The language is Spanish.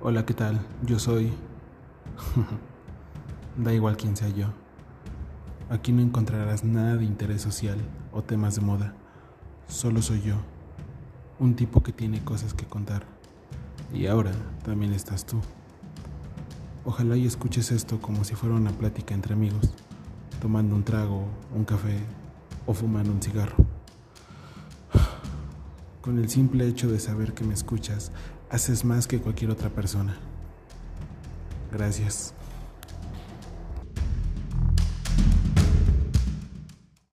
Hola, ¿qué tal? Yo soy... da igual quién sea yo. Aquí no encontrarás nada de interés social o temas de moda. Solo soy yo, un tipo que tiene cosas que contar. Y ahora también estás tú. Ojalá y escuches esto como si fuera una plática entre amigos, tomando un trago, un café o fumando un cigarro. Con el simple hecho de saber que me escuchas, haces más que cualquier otra persona. Gracias.